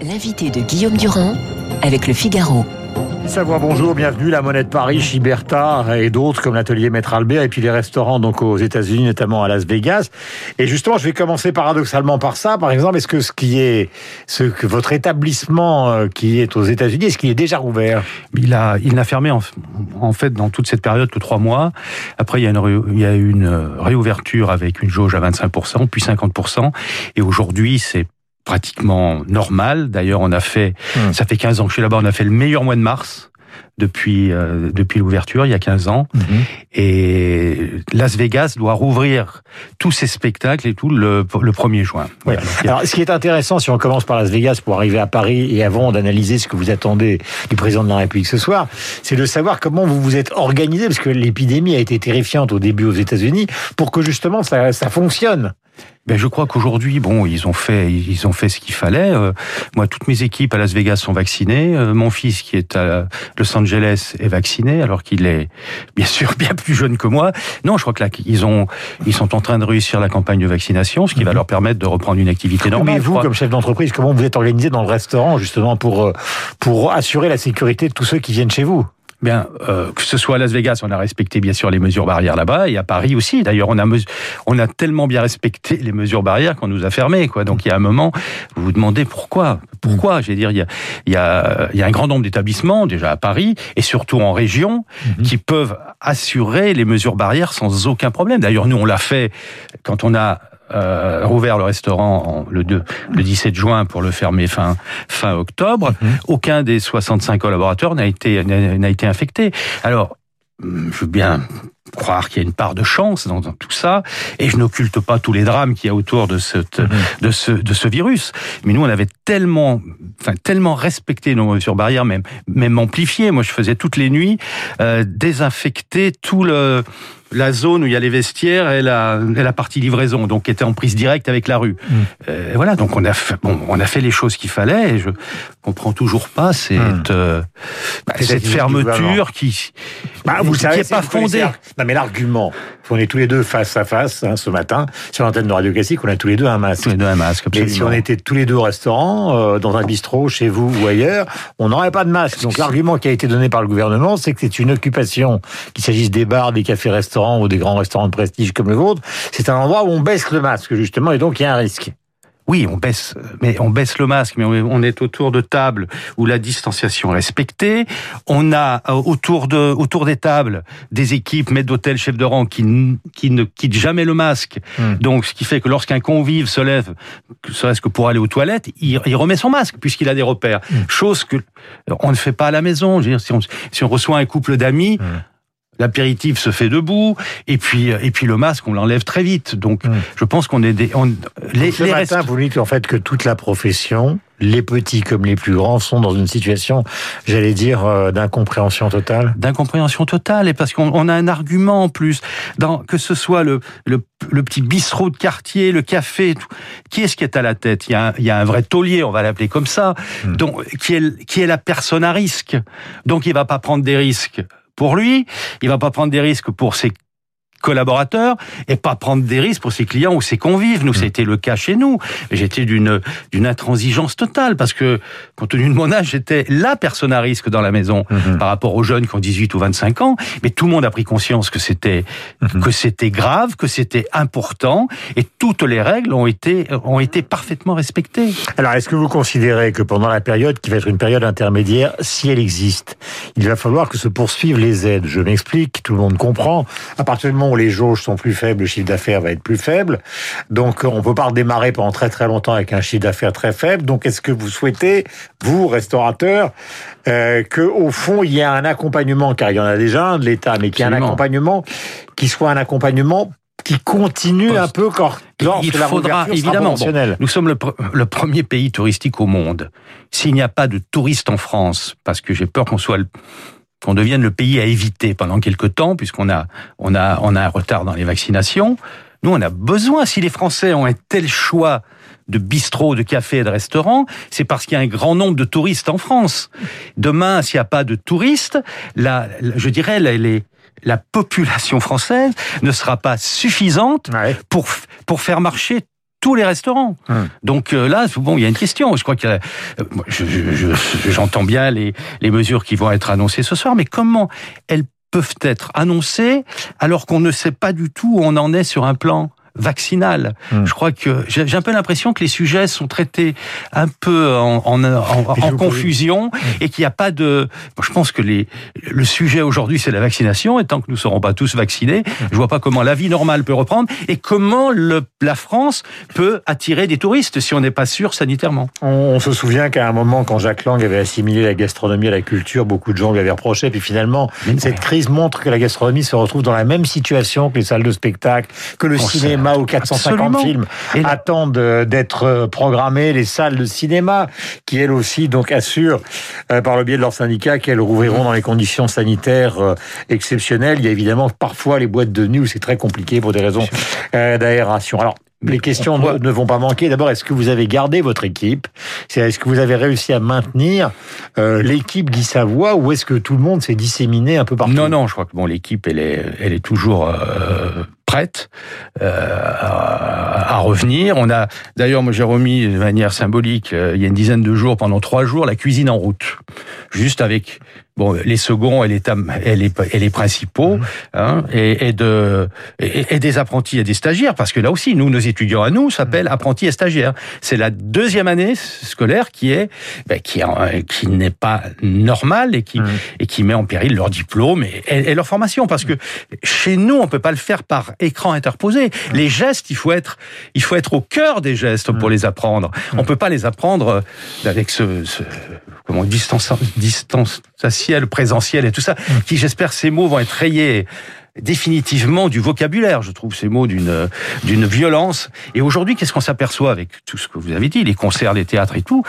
L'invité de Guillaume Durand avec le Figaro. Savoir bonjour, bienvenue, la monnaie de Paris, Chiberta et d'autres comme l'atelier Maître Albert et puis les restaurants donc aux États-Unis, notamment à Las Vegas. Et justement, je vais commencer paradoxalement par ça. Par exemple, est-ce que ce qui est, ce que votre établissement euh, qui est aux États-Unis, est-ce qu'il est déjà rouvert? Il a, il n'a fermé en, en, fait dans toute cette période que trois mois. Après, il y a une, il y a une réouverture avec une jauge à 25%, puis 50%. Et aujourd'hui, c'est pratiquement normal. D'ailleurs, on a fait, mmh. ça fait 15 ans que je suis là-bas, on a fait le meilleur mois de mars depuis euh, depuis l'ouverture il y a 15 ans mmh. et Las Vegas doit rouvrir tous ses spectacles et tout le, le 1er juin. Voilà. Alors ce qui est intéressant si on commence par Las Vegas pour arriver à Paris et avant d'analyser ce que vous attendez du président de la République ce soir, c'est de savoir comment vous vous êtes organisé parce que l'épidémie a été terrifiante au début aux États-Unis pour que justement ça, ça fonctionne. Ben, je crois qu'aujourd'hui, bon, ils ont fait, ils ont fait ce qu'il fallait. Euh, moi, toutes mes équipes à Las Vegas sont vaccinées. Euh, mon fils, qui est à Los Angeles, est vacciné, alors qu'il est bien sûr bien plus jeune que moi. Non, je crois que là, ils ont, ils sont en train de réussir la campagne de vaccination, ce qui va mhm. leur permettre de reprendre une activité normale. Mais vous, comme chef d'entreprise, comment vous êtes organisé dans le restaurant justement pour euh, pour assurer la sécurité de tous ceux qui viennent chez vous? Bien, euh, que ce soit à Las Vegas, on a respecté bien sûr les mesures barrières là-bas, et à Paris aussi. D'ailleurs, on a on a tellement bien respecté les mesures barrières qu'on nous a fermés, quoi. Donc il y a un moment, vous vous demandez pourquoi, pourquoi? Je veux dire, il y a, il y a, il y a un grand nombre d'établissements déjà à Paris et surtout en région mhm. qui peuvent assurer les mesures barrières sans aucun problème. D'ailleurs, nous on l'a fait quand on a euh, rouvert le restaurant le, 2, le 17 juin pour le fermer fin, fin octobre. Mhm. Aucun des 65 collaborateurs n'a été, n'a été infecté. Alors, je veux bien croire qu'il y a une part de chance dans, tout ça, et je n'occulte pas tous les drames qu'il y a autour de, cette, mhm. de, ce, de ce virus. Mais nous, on avait tellement, enfin, tellement respecté nos mesures barrières, même, même amplifié. Moi, je faisais toutes les nuits euh, désinfecter tout le la zone où il y a les vestiaires et la, et la partie livraison, donc qui était en prise directe avec la rue. Mm. Euh, voilà, donc on a fait, bon, on a fait les choses qu'il fallait. Et je comprends toujours pas cette, mm. euh, bah, cette fermeture qui, bah, vous qui savez, est pas fondée. Non, mais l'argument, on est tous les deux face à face hein, ce matin sur l'antenne de Radio Classique, on a tous les deux un masque. Tous les deux un masque. Absolument. Et si on était tous les deux au restaurant, euh, dans un bistrot, chez vous ou ailleurs, on n'aurait pas de masque. Donc l'argument qui a été donné par le gouvernement, c'est que c'est une occupation, qu'il s'agisse des bars, des cafés-restaurants ou des grands restaurants de prestige comme le vôtre, c'est un endroit où on baisse le masque justement et donc il y a un risque. Oui, on baisse, mais on baisse le masque, mais on est autour de tables où la distanciation est respectée. On a euh, autour de autour des tables des équipes maîtres d'hôtel, chefs de rang qui, qui ne quittent jamais le masque. Hmm. Donc, ce qui fait que lorsqu'un convive se lève, serait-ce que pour aller aux toilettes, il, il remet son masque puisqu'il a des repères. Hmm. Chose que on ne fait pas à la maison. Je veux dire, si on, si on reçoit un couple d'amis. Hmm l'apéritif se fait debout, et puis et puis le masque on l'enlève très vite. Donc mmh. je pense qu'on est des. On, les, ce les matin, vous dites en fait que toute la profession, les petits comme les plus grands, sont dans une situation, j'allais dire, euh, d'incompréhension totale. D'incompréhension totale, et parce qu'on a un argument en plus, dans, que ce soit le, le, le petit bistrot de quartier, le café, tout, qui est-ce qui est à la tête? Il y, a un, il y a un vrai taulier, on va l'appeler comme ça, mmh. donc qui est qui est la personne à risque. Donc il va pas prendre des risques pour lui, il va pas prendre des risques pour ses collaborateurs et pas prendre des risques pour ses clients ou ses convives. Nous, c'était mm. le cas chez nous. J'étais d'une d'une intransigeance totale parce que, compte tenu de mon âge, j'étais la personne à risque dans la maison mm-hmm. par rapport aux jeunes qui ont 18 ou 25 ans. Mais tout le monde a pris conscience que c'était mm-hmm. que c'était grave, que c'était important et toutes les règles ont été ont été parfaitement respectées. Alors, est-ce que vous considérez que pendant la période qui va être une période intermédiaire, si elle existe, il va falloir que se poursuivent les aides? Je m'explique, tout le monde comprend. À partir du moment où les jauges sont plus faibles, le chiffre d'affaires va être plus faible. Donc, on peut pas redémarrer pendant très très longtemps avec un chiffre d'affaires très faible. Donc, est-ce que vous souhaitez, vous, restaurateurs, euh, que au fond il y ait un accompagnement, car il y en a déjà un de l'État, mais qu'il y ait un accompagnement qui soit un accompagnement qui continue un peu quand il faudra évidemment. nous sommes le, le, premier pays touristique au monde. S'il n'y a pas de touristes en France, parce que j'ai peur qu'on soit le, qu'on devienne le pays à éviter pendant quelques temps, puisqu'on a, on a, on a un retard dans les vaccinations. Nous, on a besoin, si les Français ont un tel choix de bistrots, de cafés et de restaurants, c'est parce qu'il y a un grand nombre de touristes en France. Demain, s'il n'y a pas de touristes, la, je dirais, les, la population française ne sera pas suffisante pour, pour faire marcher tous les restaurants. Hum. Donc euh, là, bon, il y a une question. Je crois que euh, moi, je- je- je- j'entends bien les, les mesures qui vont être annoncées ce soir, mais comment elles peuvent être annoncées alors qu'on ne sait pas du tout où on en est sur un plan vaccinal. Hum. Je crois que j'ai un peu l'impression que les sujets sont traités un peu en, en, en- Et en vous confusion et qu'il n'y a pas de. Bon, je pense que les, le sujet aujourd'hui c'est la vaccination et tant que nous ne serons pas tous vaccinés, je vois pas comment la vie normale peut reprendre et comment le, la France peut attirer des touristes si on n'est pas sûr sanitairement. On, on se souvient qu'à un moment, quand Jacques Lang avait assimilé la gastronomie à la culture, beaucoup de gens lui avaient reproché. Puis finalement, Mais cette ouais. crise montre que la gastronomie se retrouve dans la même situation que les salles de spectacle, que le cinéma où 450 Absolument. films Et attendent euh, d'être euh, programmés, les salles de cinéma qui elles aussi donc assurent euh, par le biais de leurs syndicats qu'elles rouvriront dans les conditions sanitaires euh, exceptionnelles. Il y a évidemment parfois les boîtes de nuit où c'est très compliqué pour des raisons euh, d'aération. Alors les questions on ne, vont pas manquer. D'abord, est-ce que vous avez gardé votre équipe? C'est Est-ce que vous avez réussi à maintenir euh, l'équipe Guy Savoie ou est-ce que tout le monde s'est disséminé un peu partout? Non, non, je crois que bon, l'équipe, elle est, elle est toujours euh, euh, à, à revenir. On a, d'ailleurs, moi j'ai remis de manière symbolique euh, il y a une dizaine de jours, pendant trois jours, la cuisine en route, juste avec bon les seconds et les tam- et les, et les principaux, hein, et, et de et, et des apprentis et des stagiaires, parce que là aussi, nous, nos étudiants à nous s'appellent apprentis et stagiaires. C'est la deuxième année scolaire qui est ben, qui, qui n'est pas normale et qui Mhm. et qui met en péril leur diplôme et, leur formation parce que chez nous on peut pas le faire par écran interposé. Les gestes il faut être il faut être au cœur des gestes pour les apprendre. On peut pas les apprendre euh, avec ce, ce comment distance distanciel présentiel et tout ça qui j'espère ces mots vont être rayés définitivement du vocabulaire. Je trouve ces mots d'une d'une violence. Et aujourd'hui, qu'est-ce qu'on s'aperçoit avec tout ce que vous avez dit, les concerts, les théâtres et tout?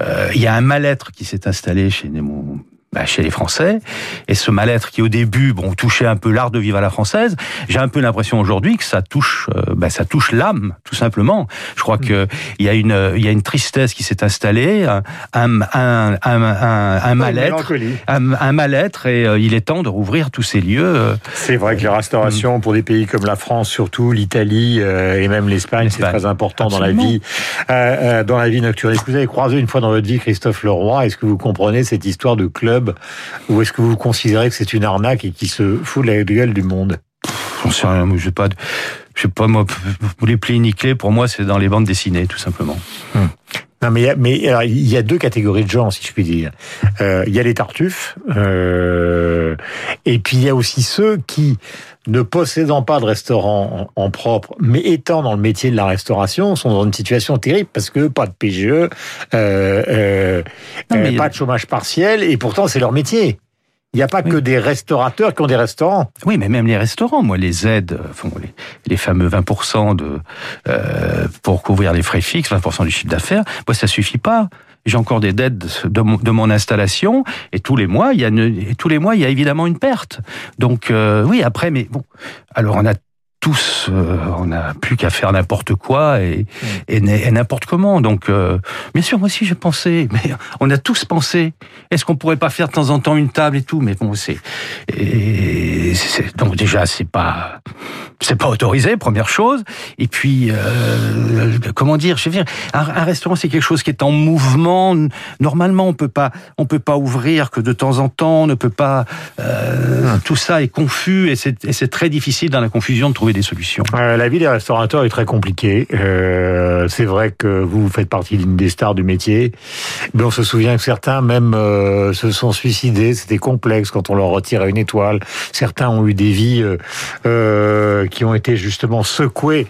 Euh, Il y a un mal-être qui s'est installé chez mon- bah, chez les Français. Et ce mal-être qui, au début, bon, touchait un peu l'art de vivre à la française, j'ai un peu l'impression aujourd'hui que ça touche, euh, bah, ça touche l'âme, tout simplement. Je crois que il y a une, il y a une tristesse qui s'est installée, un, un, un, un, mal-être, un, mal-être, et euh, il est temps de rouvrir tous ces lieux. euh, C'est vrai que la restauration pour des pays comme la France, surtout l'Italie et même l'Espagne, c'est très important dans la vie, dans la vie nocturne. Est-ce que vous avez croisé une fois dans votre vie Christophe Leroy Est-ce que vous comprenez cette histoire de club ou est-ce que vous considérez que c'est une arnaque et qui se fout de la gueule du monde? J'en sais rien, moi, je sais pas, je sais pas, moi, les plis ni clés, pour moi, c'est dans les bandes dessinées, tout simplement. Non, mais il y a- mais alors, il y a deux catégories de gens, si je puis dire. Euh, Il y a les tartuffes, euh, et puis il y a aussi ceux qui, ne possédant pas de restaurant en, en propre, mais étant dans le métier de la restauration, sont dans une situation terrible parce que pas de PGE, euh, euh, Non, mais- euh, pas de chômage partiel, et pourtant c'est leur métier. Il n'y a pas que des restaurateurs qui ont des restaurants. Oui, mais même les restaurants, moi, les aides, euh, font les, les fameux 20% de, euh, pour couvrir les frais fixes, 20% du chiffre d'affaires, moi, ça suffit pas. J'ai encore des dettes de mon, de mon installation et tous les mois, il y a une, tous les mois, il y a évidemment une perte. Donc euh, oui, après, mais bon, alors on a tous, euh, on n'a plus qu'à faire n'importe quoi et, et, et n'importe comment. Donc, euh, bien sûr, moi aussi j'ai pensé, mais on a tous pensé. Est-ce qu'on pourrait pas faire de temps en temps une table et tout? Mais bon, c'est et c'est- donc déjà c'est pas c'est pas autorisé, première chose. Et puis, euh, comment dire, je veux dire, un, un restaurant c'est quelque chose qui est en mouvement. Normalement, on peut pas, on peut pas ouvrir que de temps en temps. On ne peut pas. euh, Tout ça est confus et c'est et c'est très difficile dans la confusion de trouver des solutions. Euh, la vie des restaurateurs est très compliquée. Euh, c'est vrai que vous, faites partie d'une des stars du métier. Mais on se souvient que certains même euh, se sont suicidés. C'était complexe quand on leur retirait une étoile. Certains ont eu des vies qui ont été justement secouées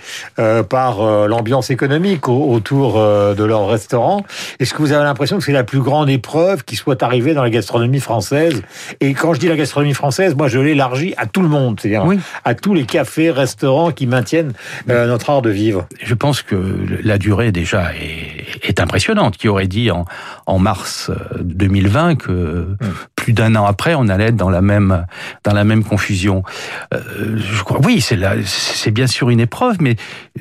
par l'ambiance économique au- autour de leur restaurant. Est-ce que vous avez l'impression que c'est la plus grande épreuve qui soit arrivée dans la gastronomie française? Et quand je dis la gastronomie française, moi je l'élargis à tout le monde, c'est-à-dire Oui. à tous les cafés, restaurants qui maintiennent euh, notre art de vivre. Je pense que la durée déjà est, est impressionnante. Qui aurait dit en, en mars euh, 2020 que plus d'un an après, on allait être dans la même dans la même confusion. Euh, je crois, oui, c'est bien sûr une épreuve, mais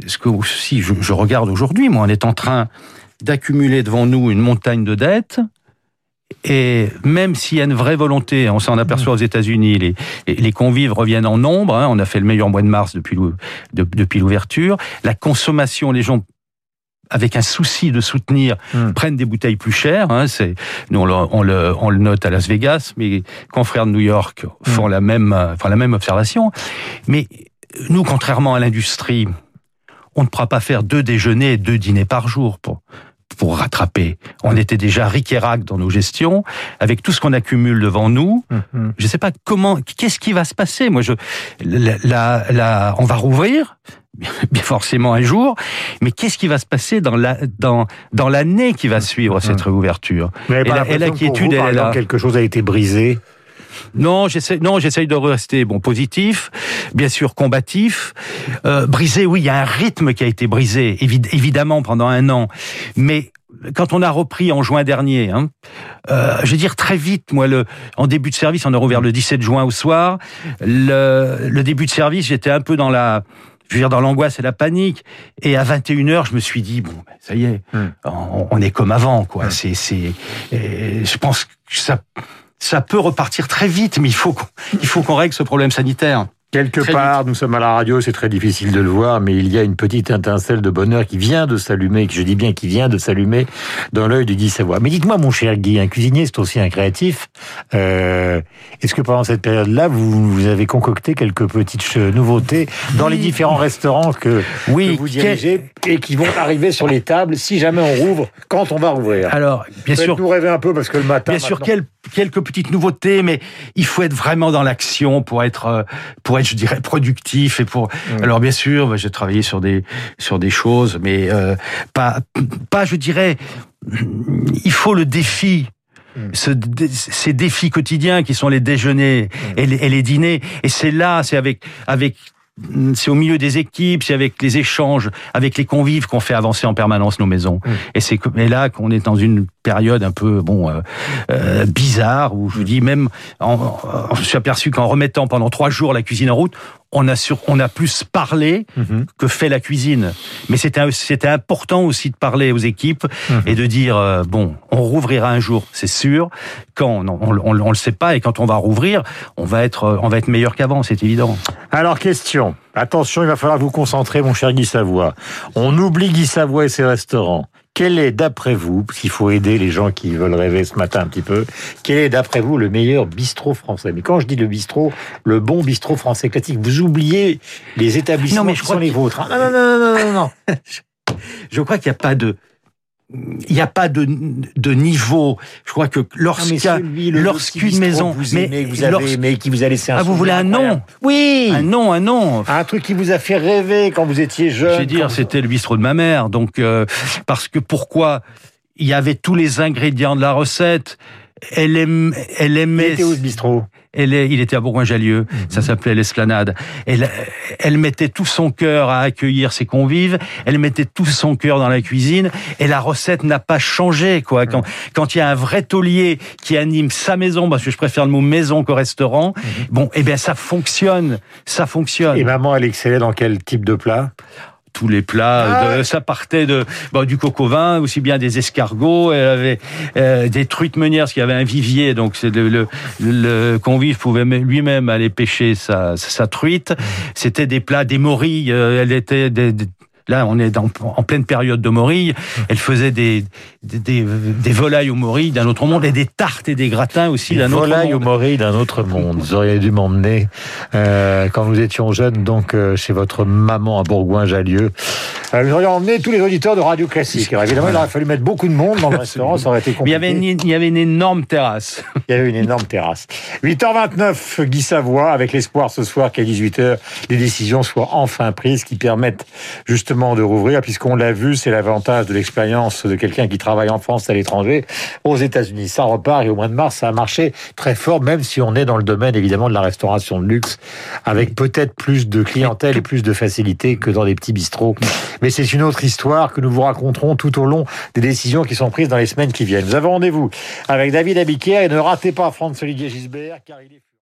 ce que si je, je regarde aujourd'hui, moi, on est en train d'accumuler devant nous une montagne de dettes. Et même s'il y a une vraie volonté, on s'en aperçoit aux États-Unis, les, les convives reviennent en nombre. Hein, on a fait le meilleur mois de mars depuis depuis l'ouverture. La consommation, les gens avec un souci de soutenir, hmm. prennent des bouteilles plus chères. Hein, c'est, nous, on le, on, le, on le, note à Las Vegas, mais confrères de New York font hmm. la même, font la même observation. Mais nous, contrairement à l'industrie, on ne pourra pas faire deux déjeuners et deux dîners par jour pour pour rattraper. On était déjà ric dans nos gestions, avec tout ce qu'on accumule devant nous. Hmm. Je ne sais pas comment, qu'est-ce qui va se passer? Moi, je, la, la, on va rouvrir, bien forcément un jour, mais qu'est-ce qui va se passer dans la dans dans l'année qui va suivre cette réouverture? Et l'inquiétude, elle est là. Quelque chose a été brisé? Non, j'essaie, non, j'essaye de rester bon positif, bien sûr combatif. Euh, brisé, oui, il y a un rythme qui a été brisé, évidemment pendant un an, mais quand on a repris en juin dernier, hein, euh, je veux dire très vite, moi, le, en début de service, on a rouvert le 17 juin au soir. Le, le début de service, j'étais un peu dans la, je veux dire, dans l'angoisse et la panique. Et à 21h, je me suis dit, bon, ben, ça y est, hmm. on, est comme avant, quoi. Hmm. C'est, c'est, je pense que ça, ça peut repartir très vite, mais il faut qu'on, il faut qu'on règle ce problème sanitaire. Quelque part, nous sommes à la radio, c'est très difficile de le voir, mais il y a une petite étincelle de bonheur qui vient de s'allumer, je dis bien qui vient de s'allumer dans l'œil de Guy Savoie. Mais dites-moi, mon cher Guy, un cuisinier, c'est aussi un créatif. Euh, Est-ce que pendant cette période-là, vous, vous, avez concocté quelques petites nouveautés dans les différents restaurants que, oui, que vous dirigez et qui vont arriver sur les tables si jamais on rouvre, quand on va rouvrir Alors, bien sûr. nous rêver un peu parce que le matin. Bien sûr, quelques petites nouveautés, mais il faut être vraiment dans l'action pour être, euh, pour être, je dirais, productif et pour. Alors bien sûr, j'ai travaillé sur des sur des choses, mais euh, pas pas, je dirais, il faut le défi. Mm. Ce, ces défis quotidiens qui sont les déjeuners mm. et, les, et les dîners et c'est là c'est avec avec c'est au milieu des équipes, c'est avec les échanges, avec les convives qu'on fait avancer en permanence nos maisons. Mmh. Et c'est là qu'on est dans une période un peu bon euh, euh, bizarre où je vous dis même, en, je suis aperçu qu'en remettant pendant trois jours la cuisine en route, on a sur, on a plus parlé mmh. que fait la cuisine. Mais c'était c'était important aussi de parler aux équipes mmh. et de dire euh, bon, on rouvrira un jour, c'est sûr. Quand on, on, le sait pas et quand on va rouvrir, on va être on va être meilleur qu'avant, c'est évident. Alors question. Attention, il va falloir vous concentrer, mon cher Guy Savoie. On oublie Guy Savoie et ses restaurants. Quel est, d'après vous, parce qu'il faut aider les gens qui veulent rêver ce matin un petit peu, quel est, d'après vous, le meilleur bistrot français? Mais quand je dis le bistrot, le bon bistrot français classique, vous oubliez les établissements non, mais je qui sont les vôtres. Hein? Non, non, non, non, non, non. je crois qu'il n'y a pas de il n'y a pas de, de niveau. Je crois que lorsqu'une lorsqu'une maison, vous mais vous avez aimé, qui vous a laissé un ah vous voulez un nom Oui, un nom, un nom, un truc qui vous a fait rêver quand vous étiez jeune. Je vais dire, c'était le bistrot de ma mère. Donc euh, parce que pourquoi Il y avait tous les ingrédients de la recette. Elle, aime, elle aimait. était où ce bistrot? Elle il était à Bourgoin-Jallieu, mhm. ça s'appelait l'Esplanade. Elle, elle mettait tout son cœur à accueillir ses convives, elle mettait tout son cœur dans la cuisine, et la recette n'a pas changé, quoi. Quand, quand il y a un vrai taulier qui anime sa maison, parce que je préfère le mot maison qu'au restaurant, mhm. bon, eh bien, ça fonctionne, ça fonctionne. Et maman, elle excellait dans quel type de plat? Tous les plats. Ah ça partait de bon, du au vin, aussi bien des escargots. Elle avait euh, des truites meunières, parce qu'il y avait un vivier, donc c'est le, le, convive pouvait lui-même aller pêcher sa, sa truite. C'était des plats, des morilles. Euh, elle était des, Là, on est en pleine période de morille. Elle faisait des, des, des, volailles aux morilles d'un autre monde et des tartes et des gratins aussi d'un autre monde. Volailles aux morilles d'un autre monde. Vous auriez dû m'emmener euh, quand nous étions jeunes, donc euh, chez votre maman à Bourgoin-Jallieu. Euh, nous aurions emmené tous les auditeurs de Radio Classique. Alors, évidemment, il aurait fallu mettre beaucoup de monde dans le restaurant, ça aurait été compliqué. il, y avait une, il y avait une énorme terrasse. Il y avait une énorme terrasse. 8h29, Guy Savoie, avec l'espoir ce soir qu'à 18h, les décisions soient enfin prises qui permettent justement de rouvrir, puisqu'on l'a vu, c'est l'avantage de l'expérience de quelqu'un qui travaille en France à l'étranger, aux États-Unis. Ça repart et au mois de mars, ça a marché très fort, même si on est dans le domaine évidemment de la restauration de luxe, avec peut-être plus de clientèle et plus de facilité que dans les petits bistrots. Mais c'est une autre histoire que nous vous raconterons tout au long des décisions qui sont prises dans les semaines qui viennent. Nous avons rendez-vous avec David Abiquière et ne ratez pas Franz Olivier Gisbert, car il est